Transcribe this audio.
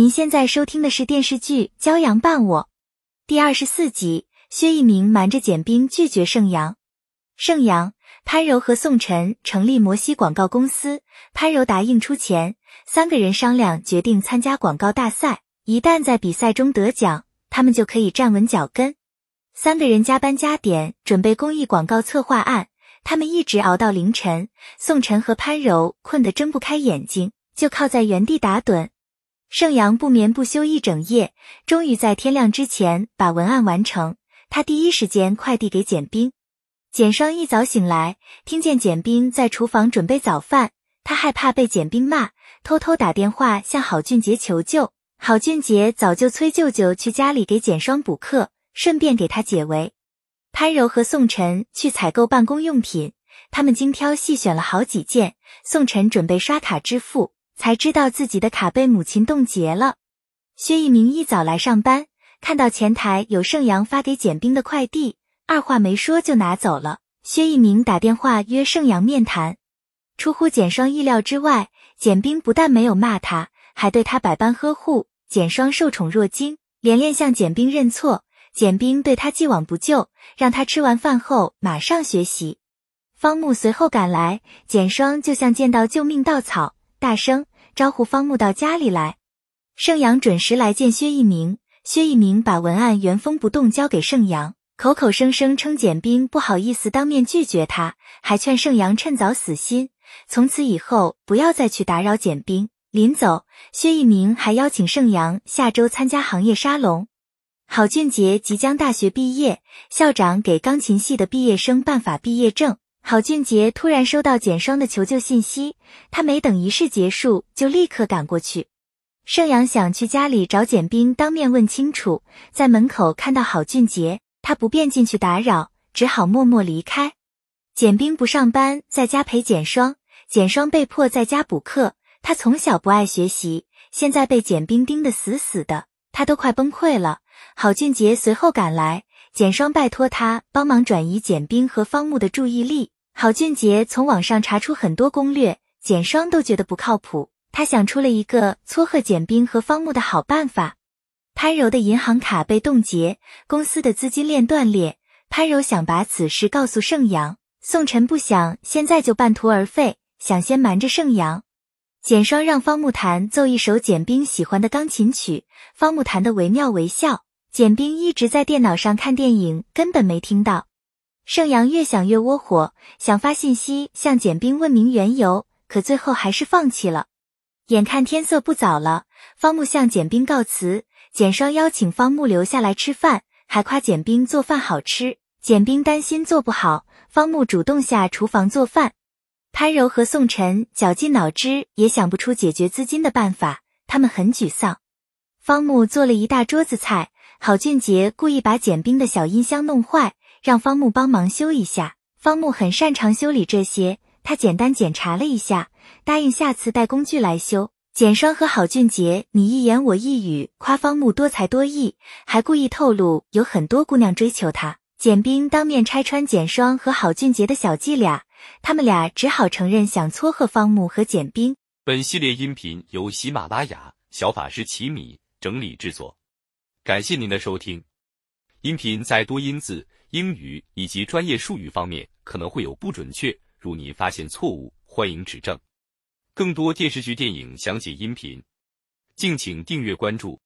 您现在收听的是电视剧《骄阳伴我》第二十四集。薛一鸣瞒着简冰拒绝盛阳。盛阳、潘柔和宋晨成立摩西广告公司，潘柔答应出钱，三个人商量决定参加广告大赛。一旦在比赛中得奖，他们就可以站稳脚跟。三个人加班加点准备公益广告策划案，他们一直熬到凌晨。宋晨和潘柔困得睁不开眼睛，就靠在原地打盹。盛阳不眠不休一整夜，终于在天亮之前把文案完成。他第一时间快递给简冰。简双一早醒来，听见简冰在厨房准备早饭，他害怕被简冰骂，偷偷打电话向郝俊杰求救。郝俊杰早就催舅舅去家里给简双补课，顺便给他解围。潘柔和宋晨去采购办公用品，他们精挑细选了好几件。宋晨准备刷卡支付。才知道自己的卡被母亲冻结了。薛一鸣一早来上班，看到前台有盛阳发给简冰的快递，二话没说就拿走了。薛一鸣打电话约盛阳面谈，出乎简双意料之外，简冰不但没有骂他，还对他百般呵护。简双受宠若惊，连连向简冰认错。简冰对他既往不咎，让他吃完饭后马上学习。方木随后赶来，简双就像见到救命稻草，大声。招呼方木到家里来，盛阳准时来见薛一鸣。薛一鸣把文案原封不动交给盛阳，口口声声称简冰不好意思当面拒绝他，还劝盛阳趁早死心，从此以后不要再去打扰简冰。临走，薛一鸣还邀请盛阳下周参加行业沙龙。郝俊杰即将大学毕业，校长给钢琴系的毕业生办法毕业证。郝俊杰突然收到简双的求救信息，他没等仪式结束，就立刻赶过去。盛阳想去家里找简冰当面问清楚，在门口看到郝俊杰，他不便进去打扰，只好默默离开。简冰不上班，在家陪简双，简双被迫在家补课。他从小不爱学习，现在被简冰盯得死死的，他都快崩溃了。郝俊杰随后赶来。简双拜托他帮忙转移简冰和方木的注意力。郝俊杰从网上查出很多攻略，简双都觉得不靠谱。他想出了一个撮合简冰和方木的好办法。潘柔的银行卡被冻结，公司的资金链断裂。潘柔想把此事告诉盛阳，宋晨不想现在就半途而废，想先瞒着盛阳。简双让方木弹奏一首简冰喜欢的钢琴曲，方木弹的惟妙惟肖。简冰一直在电脑上看电影，根本没听到。盛阳越想越窝火，想发信息向简冰问明缘由，可最后还是放弃了。眼看天色不早了，方木向简冰告辞。简双邀请方木留下来吃饭，还夸简冰做饭好吃。简冰担心做不好，方木主动下厨房做饭。潘柔和宋晨绞尽脑汁也想不出解决资金的办法，他们很沮丧。方木做了一大桌子菜。郝俊杰故意把简冰的小音箱弄坏，让方木帮忙修一下。方木很擅长修理这些，他简单检查了一下，答应下次带工具来修。简双和郝俊杰你一言我一语夸方木多才多艺，还故意透露有很多姑娘追求他。简冰当面拆穿简双和郝俊杰的小伎俩，他们俩只好承认想撮合方木和简冰。本系列音频由喜马拉雅小法师奇米整理制作。感谢您的收听，音频在多音字、英语以及专业术语方面可能会有不准确，如您发现错误，欢迎指正。更多电视剧、电影详解音频，敬请订阅关注。